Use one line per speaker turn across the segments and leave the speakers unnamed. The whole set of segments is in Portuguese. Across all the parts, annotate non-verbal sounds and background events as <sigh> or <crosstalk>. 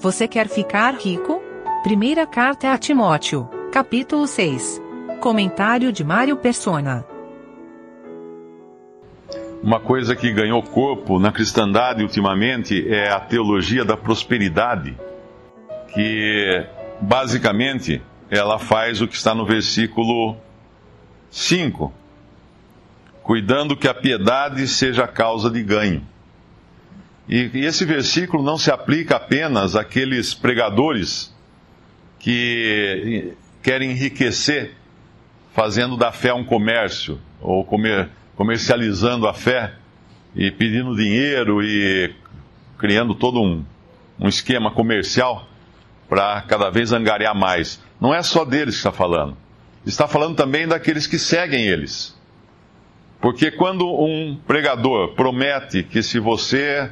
Você quer ficar rico? Primeira carta a Timóteo, capítulo 6. Comentário de Mário Persona.
Uma coisa que ganhou corpo na cristandade ultimamente é a teologia da prosperidade, que basicamente ela faz o que está no versículo 5, cuidando que a piedade seja a causa de ganho. E, e esse versículo não se aplica apenas àqueles pregadores que querem enriquecer fazendo da fé um comércio, ou comer, comercializando a fé e pedindo dinheiro e criando todo um, um esquema comercial para cada vez angariar mais. Não é só deles que está falando. Está falando também daqueles que seguem eles. Porque quando um pregador promete que se você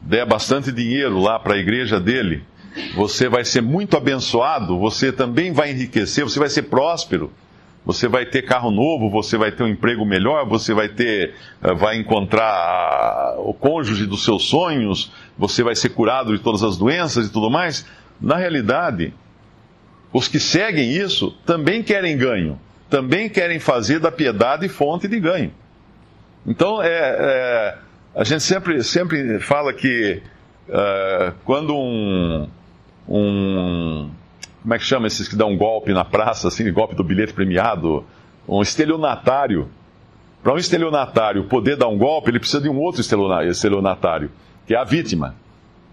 der bastante dinheiro lá para a igreja dele, você vai ser muito abençoado, você também vai enriquecer, você vai ser próspero, você vai ter carro novo, você vai ter um emprego melhor, você vai ter, eh, vai encontrar o cônjuge dos seus sonhos, você vai ser curado de todas as doenças e tudo mais. Na realidade, os que seguem isso também querem ganho, também querem fazer da piedade fonte de ganho. Então, é, é a gente sempre, sempre fala que uh, quando um, um. Como é que chama esses que dão um golpe na praça, assim, golpe do bilhete premiado? Um estelionatário. Para um estelionatário poder dar um golpe, ele precisa de um outro estelionatário, que é a vítima.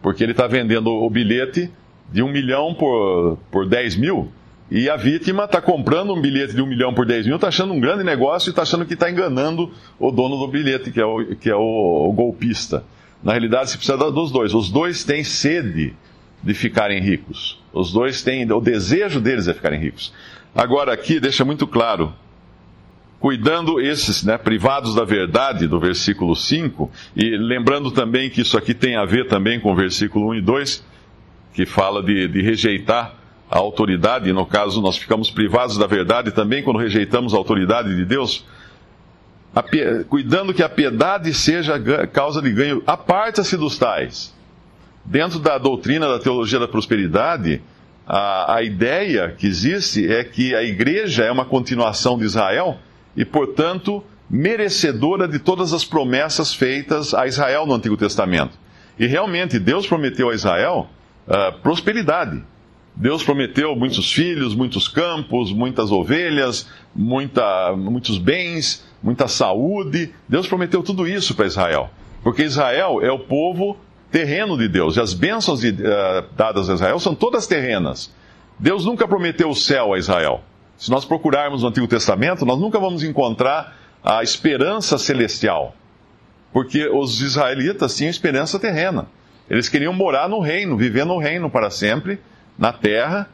Porque ele está vendendo o bilhete de um milhão por, por 10 mil, e a vítima está comprando um bilhete de um milhão por 10 mil, está achando um grande negócio e está achando que está enganando o dono do bilhete, que é, o, que é o, o golpista. Na realidade, se precisa dos dois. Os dois têm sede de ficarem ricos. Os dois têm, o desejo deles é ficarem ricos. Agora, aqui deixa muito claro, cuidando esses né, privados da verdade, do versículo 5, e lembrando também que isso aqui tem a ver também com o versículo 1 e 2, que fala de, de rejeitar a autoridade, no caso nós ficamos privados da verdade também quando rejeitamos a autoridade de Deus, cuidando que a piedade seja causa de ganho, aparta-se dos tais dentro da doutrina da teologia da prosperidade, a, a ideia que existe é que a igreja é uma continuação de Israel e, portanto, merecedora de todas as promessas feitas a Israel no Antigo Testamento. E realmente, Deus prometeu a Israel uh, prosperidade. Deus prometeu muitos filhos, muitos campos, muitas ovelhas, muita, muitos bens, muita saúde. Deus prometeu tudo isso para Israel. Porque Israel é o povo terreno de Deus. E as bênçãos de, uh, dadas a Israel são todas terrenas. Deus nunca prometeu o céu a Israel. Se nós procurarmos no Antigo Testamento, nós nunca vamos encontrar a esperança celestial. Porque os israelitas tinham esperança terrena. Eles queriam morar no reino, viver no reino para sempre, na terra,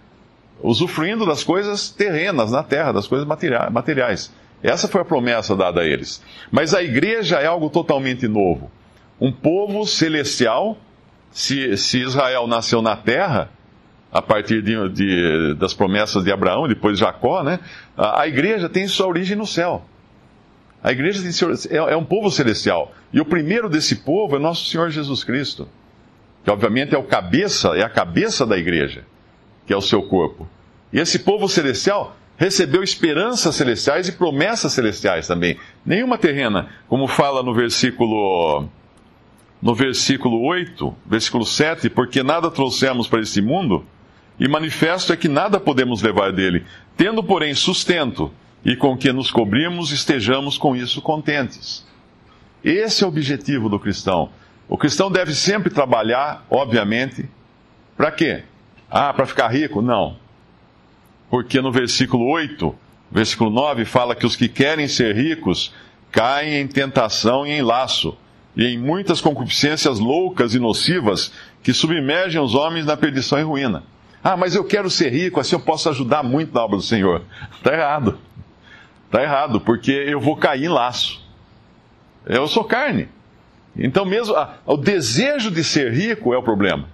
usufruindo das coisas terrenas na terra, das coisas materiais. Essa foi a promessa dada a eles. Mas a igreja é algo totalmente novo um povo celestial. Se, se Israel nasceu na terra, a partir de, de, das promessas de Abraão, depois de Jacó, né? A, a, igreja tem sua origem no céu. A igreja tem, é, é um povo celestial. E o primeiro desse povo é nosso Senhor Jesus Cristo, que obviamente é o cabeça, é a cabeça da igreja, que é o seu corpo. E esse povo celestial recebeu esperanças celestiais e promessas celestiais também. Nenhuma terrena, como fala no versículo no versículo 8, versículo 7, porque nada trouxemos para este mundo, e manifesto é que nada podemos levar dele, tendo, porém, sustento, e com que nos cobrimos, estejamos com isso contentes. Esse é o objetivo do cristão. O cristão deve sempre trabalhar, obviamente, para quê? Ah, para ficar rico? Não. Porque no versículo 8, versículo 9, fala que os que querem ser ricos caem em tentação e em laço e em muitas concupiscências loucas e nocivas que submergem os homens na perdição e ruína. Ah, mas eu quero ser rico, assim eu posso ajudar muito na obra do Senhor. Está <laughs> errado. Está errado, porque eu vou cair em laço. Eu sou carne. Então, mesmo ah, o desejo de ser rico é o problema.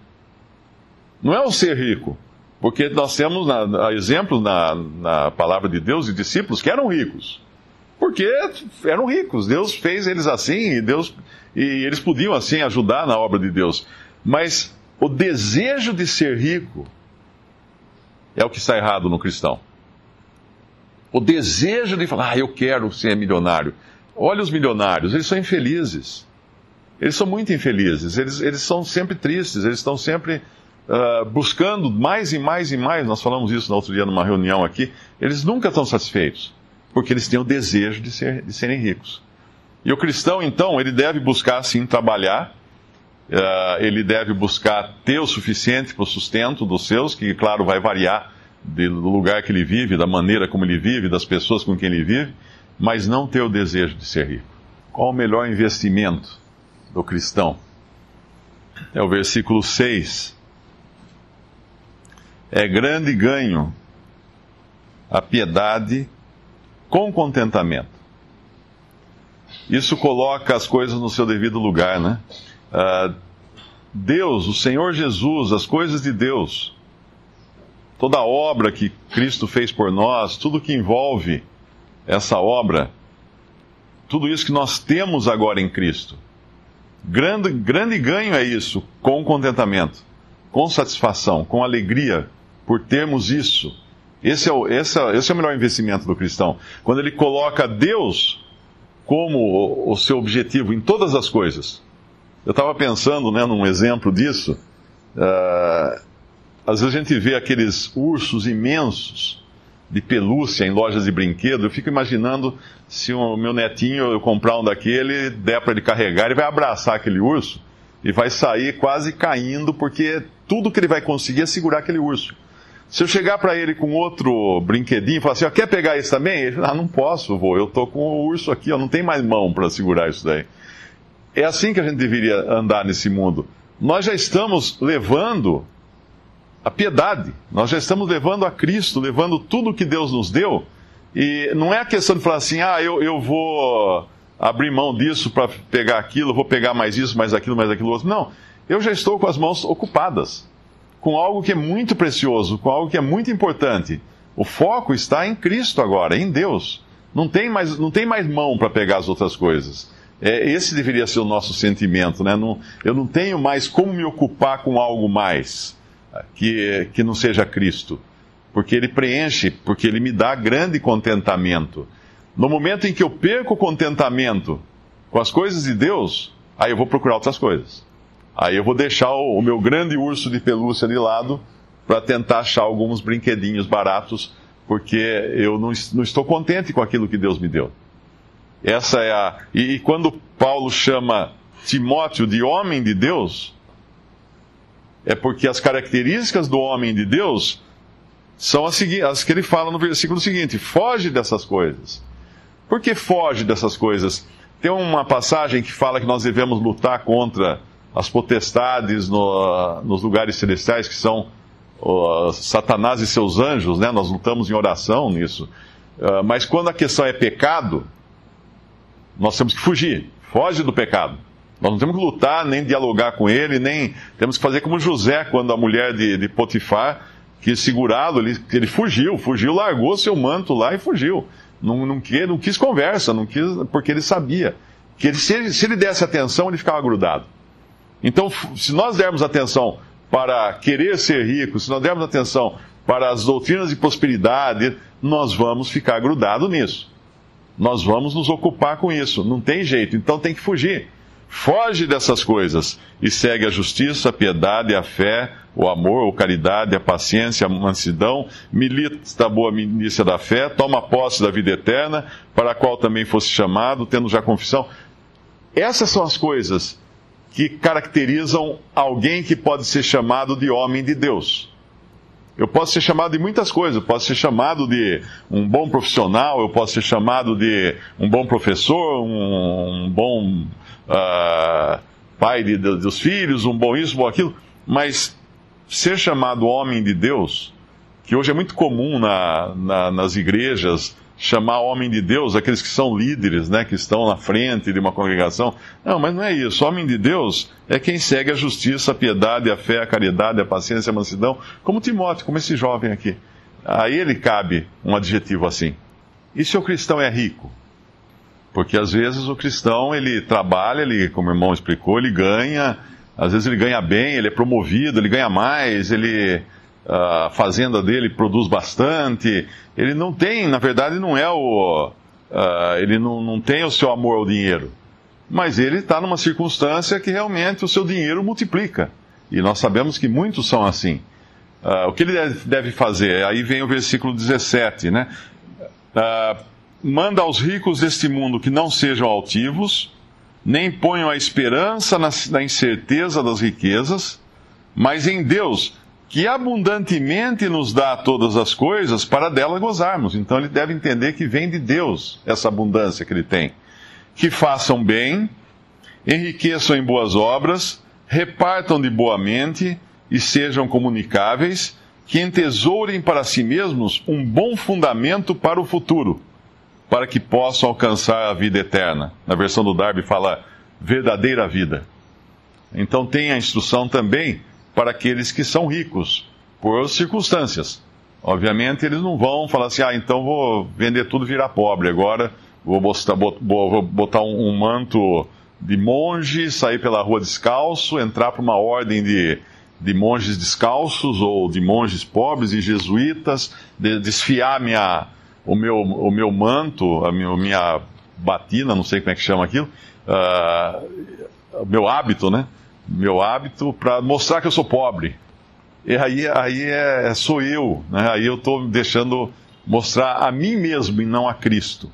Não é o ser rico. Porque nós temos na, exemplos na, na palavra de Deus e discípulos que eram ricos. Porque eram ricos. Deus fez eles assim e Deus e eles podiam assim ajudar na obra de Deus. Mas o desejo de ser rico é o que está errado no cristão. O desejo de falar, ah, eu quero ser milionário. Olha os milionários, eles são infelizes. Eles são muito infelizes, eles, eles são sempre tristes, eles estão sempre uh, buscando mais e mais e mais. Nós falamos isso no outro dia numa reunião aqui. Eles nunca estão satisfeitos, porque eles têm o desejo de, ser, de serem ricos. E o cristão, então, ele deve buscar, sim, trabalhar, uh, ele deve buscar ter o suficiente para o sustento dos seus, que, claro, vai variar do lugar que ele vive, da maneira como ele vive, das pessoas com quem ele vive, mas não ter o desejo de ser rico. Qual o melhor investimento do cristão? É o versículo 6. É grande ganho a piedade com contentamento. Isso coloca as coisas no seu devido lugar, né? Uh, Deus, o Senhor Jesus, as coisas de Deus, toda a obra que Cristo fez por nós, tudo que envolve essa obra, tudo isso que nós temos agora em Cristo. Grande, grande ganho é isso, com contentamento, com satisfação, com alegria por termos isso. Esse é, o, esse, é, esse é o melhor investimento do cristão. Quando ele coloca Deus como o, o seu objetivo em todas as coisas. Eu estava pensando né, num exemplo disso. Uh, às vezes a gente vê aqueles ursos imensos de pelúcia em lojas de brinquedo. Eu fico imaginando se o meu netinho eu comprar um daquele, der para ele carregar, ele vai abraçar aquele urso e vai sair quase caindo, porque tudo que ele vai conseguir é segurar aquele urso. Se eu chegar para ele com outro brinquedinho e falar assim, ó, quer pegar esse também? Ele ah, não posso, vou, eu tô com o urso aqui, ó, não tem mais mão para segurar isso daí. É assim que a gente deveria andar nesse mundo. Nós já estamos levando a piedade. Nós já estamos levando a Cristo, levando tudo que Deus nos deu. E não é a questão de falar assim, ah, eu, eu vou abrir mão disso para pegar aquilo, vou pegar mais isso, mais aquilo, mais aquilo outro. Não. Eu já estou com as mãos ocupadas com algo que é muito precioso, com algo que é muito importante. O foco está em Cristo agora, em Deus. Não tem mais, não tem mais mão para pegar as outras coisas. É, esse deveria ser o nosso sentimento, né? Não, eu não tenho mais como me ocupar com algo mais que, que não seja Cristo. Porque Ele preenche, porque Ele me dá grande contentamento. No momento em que eu perco o contentamento com as coisas de Deus, aí eu vou procurar outras coisas. Aí eu vou deixar o, meu grande urso de pelúcia de lado para tentar achar alguns brinquedinhos baratos, porque eu não, não, estou contente com aquilo que Deus me deu. Essa é a. E, e quando Paulo chama Timóteo de homem de Deus, é porque as características do homem de Deus são as, as que ele fala no versículo seguinte: foge dessas coisas. Por que foge dessas coisas? Tem uma passagem que fala que nós devemos lutar contra as potestades no, nos lugares celestiais, que são uh, Satanás e seus anjos, né? Nós lutamos em oração nisso. Uh, mas quando a questão é pecado, nós temos que fugir. Foge do pecado. Nós não temos que lutar, nem dialogar com ele, nem temos que fazer como José, quando a mulher de, de Potifar quis segurá-lo, ele, ele fugiu, fugiu, largou seu manto lá e fugiu. Não, não, quis, não quis conversa, não quis, porque ele sabia que ele, se, ele, se ele desse atenção, ele ficava grudado. Então, se nós dermos atenção para querer ser rico, se nós dermos atenção para as doutrinas de prosperidade, nós vamos ficar grudado nisso. Nós vamos nos ocupar com isso. Não tem jeito. Então tem que fugir. Foge dessas coisas e segue a justiça, a piedade, a fé, o amor, a caridade, a paciência, a mansidão, milita a boa milícia da fé, toma posse da vida eterna, para a qual também fosse chamado, tendo já confissão. Essas são as coisas que caracterizam alguém que pode ser chamado de homem de Deus. Eu posso ser chamado de muitas coisas, eu posso ser chamado de um bom profissional, eu posso ser chamado de um bom professor, um, um bom uh, pai de, de, dos filhos, um bom isso, um bom aquilo, mas ser chamado homem de Deus, que hoje é muito comum na, na, nas igrejas, chamar homem de Deus aqueles que são líderes, né, que estão na frente de uma congregação. Não, mas não é isso. Homem de Deus é quem segue a justiça, a piedade, a fé, a caridade, a paciência, a mansidão, como Timóteo, como esse jovem aqui. A ele cabe um adjetivo assim. E se o cristão é rico? Porque às vezes o cristão, ele trabalha, ele, como o irmão explicou, ele ganha Às vezes ele ganha bem, ele é promovido, ele ganha mais, ele a fazenda dele produz bastante. Ele não tem, na verdade, não é o. Uh, ele não, não tem o seu amor ao dinheiro. Mas ele está numa circunstância que realmente o seu dinheiro multiplica. E nós sabemos que muitos são assim. Uh, o que ele deve fazer? Aí vem o versículo 17, né? Uh, manda aos ricos deste mundo que não sejam altivos, nem ponham a esperança na, na incerteza das riquezas, mas em Deus, que abundantemente nos dá todas as coisas para dela gozarmos. Então ele deve entender que vem de Deus essa abundância que ele tem. Que façam bem, enriqueçam em boas obras, repartam de boa mente e sejam comunicáveis, que entesourem para si mesmos um bom fundamento para o futuro, para que possam alcançar a vida eterna. Na versão do Darby fala verdadeira vida. Então tem a instrução também para aqueles que são ricos, por circunstâncias. Obviamente, eles não vão falar assim, ah, então vou vender tudo e virar pobre. Agora vou botar, vou botar um, manto de monge, sair pela rua descalço, entrar para uma ordem de, de monges descalços ou de monges pobres e jesuítas, de, desfiar minha, o, meu, o meu manto, a minha, minha batina, não sei como é que chama aquilo, uh, meu hábito, né? Meu hábito para mostrar que eu sou pobre. E aí, aí é, sou eu, né? aí eu estou deixando mostrar a mim mesmo e não a Cristo.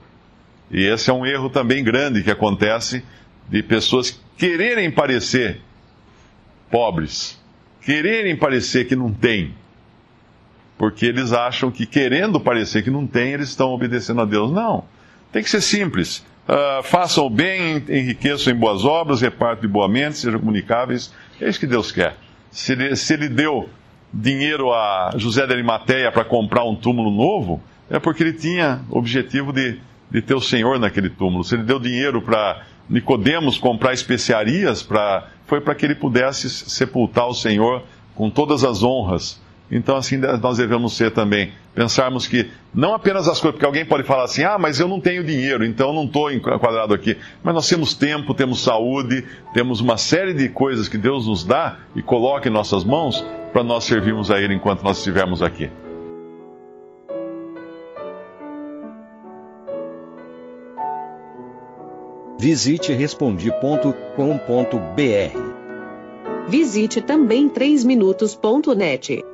E esse é um erro também grande que acontece de pessoas quererem parecer pobres, quererem parecer que não têm, porque eles acham que querendo parecer que não tem, eles estão obedecendo a Deus. Não, tem que ser simples. Uh, façam o bem, enriqueçam em boas obras, repartam de boa mente, sejam comunicáveis. É isso que Deus quer. Se ele, se ele deu dinheiro a José de Arimateia para comprar um túmulo novo, é porque ele tinha objetivo de, de ter o Senhor naquele túmulo. Se ele deu dinheiro para Nicodemos comprar especiarias, pra, foi para que ele pudesse sepultar o Senhor com todas as honras. Então, assim nós devemos ser também. Pensarmos que não apenas as coisas, porque alguém pode falar assim, ah, mas eu não tenho dinheiro, então não estou enquadrado aqui. Mas nós temos tempo, temos saúde, temos uma série de coisas que Deus nos dá e coloca em nossas mãos para nós servirmos a Ele enquanto nós estivermos aqui.
Visite respondi.com.br.
Visite também 3minutos.net.